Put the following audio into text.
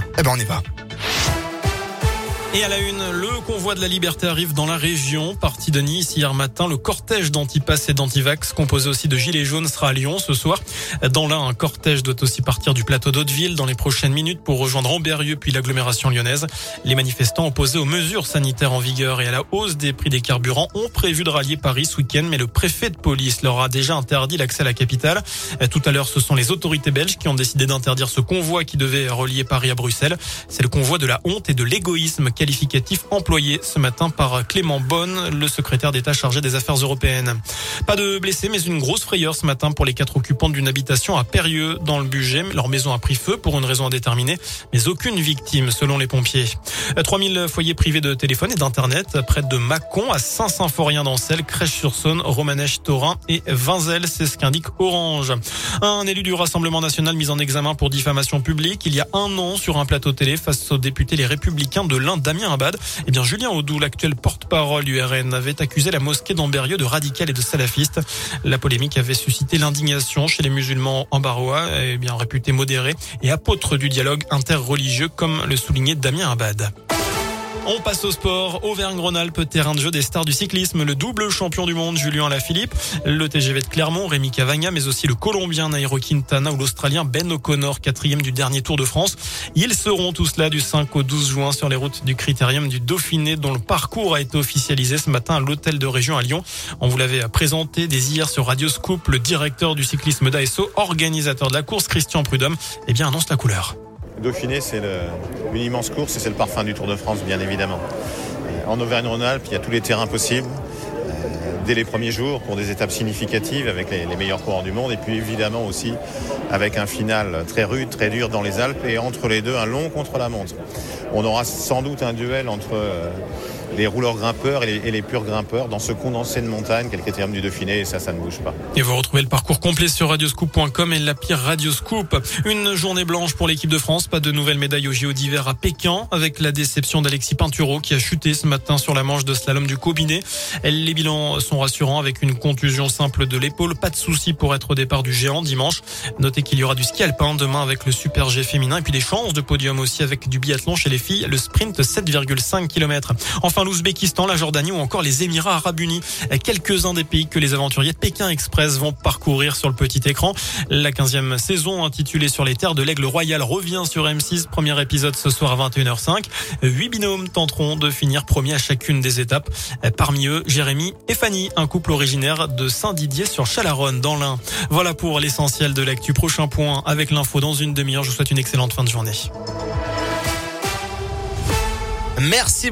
Eh ben on y va. Et à la une, le convoi de la liberté arrive dans la région. Parti de Nice hier matin, le cortège d'antipass et d'antivax, composé aussi de gilets jaunes, sera à Lyon ce soir. Dans l'un, un cortège doit aussi partir du plateau d'Hauteville dans les prochaines minutes pour rejoindre Amberieux puis l'agglomération lyonnaise. Les manifestants opposés aux mesures sanitaires en vigueur et à la hausse des prix des carburants ont prévu de rallier Paris ce week-end, mais le préfet de police leur a déjà interdit l'accès à la capitale. Tout à l'heure, ce sont les autorités belges qui ont décidé d'interdire ce convoi qui devait relier Paris à Bruxelles. C'est le convoi de la honte et de l'égoïsme qualificatif employé ce matin par Clément Bonne, le secrétaire d'État chargé des affaires européennes. Pas de blessés, mais une grosse frayeur ce matin pour les quatre occupants d'une habitation à Périeux dans le budget. Leur maison a pris feu pour une raison indéterminée, mais aucune victime selon les pompiers. 3000 foyers privés de téléphone et d'internet près de Mâcon à Saint-Symphorien d'Ancel, Crèche-sur-Saône, Romanèche, Torin et Vinzel, c'est ce qu'indique Orange. Un élu du Rassemblement national mis en examen pour diffamation publique il y a un an sur un plateau télé face aux députés les Républicains de l'Inde Damien Abad. Eh bien, Julien Audou, l'actuel porte-parole du RN, avait accusé la mosquée d'Amberieux de radical et de salafiste. La polémique avait suscité l'indignation chez les musulmans en Barois, eh bien réputés modérés et apôtres du dialogue interreligieux, comme le soulignait Damien Abad. On passe au sport. Auvergne-Rhône-Alpes, terrain de jeu des stars du cyclisme. Le double champion du monde, Julien Alaphilippe. Le TGV de Clermont, Rémi Cavagna, mais aussi le Colombien Nairo Quintana ou l'Australien Ben O'Connor, quatrième du dernier Tour de France. Ils seront tous là du 5 au 12 juin sur les routes du Critérium du Dauphiné, dont le parcours a été officialisé ce matin à l'hôtel de région à Lyon. On vous l'avait présenté dès hier sur Radio Scoop. Le directeur du cyclisme d'ASO, organisateur de la course, Christian Prudhomme, eh bien, annonce la couleur. Dauphiné, c'est une immense course et c'est le parfum du Tour de France, bien évidemment. En Auvergne-Rhône-Alpes, il y a tous les terrains possibles dès les premiers jours pour des étapes significatives avec les, meilleurs coureurs du monde et puis évidemment aussi avec un final très rude, très dur dans les Alpes et entre les deux un long contre-la-montre. On aura sans doute un duel entre les rouleurs grimpeurs et les, purs grimpeurs dans ce condensé de montagne qui est le critérium du Dauphiné et ça, ça ne bouge pas. Et vous retrouvez le parcours complet sur radioscoop.com et la pire Radioscoop. Une journée blanche pour l'équipe de France, pas de nouvelles médailles au JO d'hiver à Pékin avec la déception d'Alexis Pinturo qui a chuté ce matin sur la manche de slalom du combiné. Les bilans sont rassurants avec une contusion simple de l'épaule, pas de souci pour être au départ du géant dimanche. Notez qu'il y aura du ski alpin demain avec le super G féminin et puis des chances de podium aussi avec du biathlon chez les filles, le sprint 7,5 km. L'Ouzbékistan, la Jordanie ou encore les Émirats arabes unis. Quelques-uns des pays que les aventuriers de Pékin Express vont parcourir sur le petit écran. La 15e saison intitulée Sur les terres de l'aigle royal revient sur M6. Premier épisode ce soir à 21h05. Huit binômes tenteront de finir premier à chacune des étapes. Parmi eux, Jérémy et Fanny, un couple originaire de Saint-Didier sur Chalaronne dans l'Ain. Voilà pour l'essentiel de l'actu. Prochain point avec l'info dans une demi-heure. Je vous souhaite une excellente fin de journée. Merci.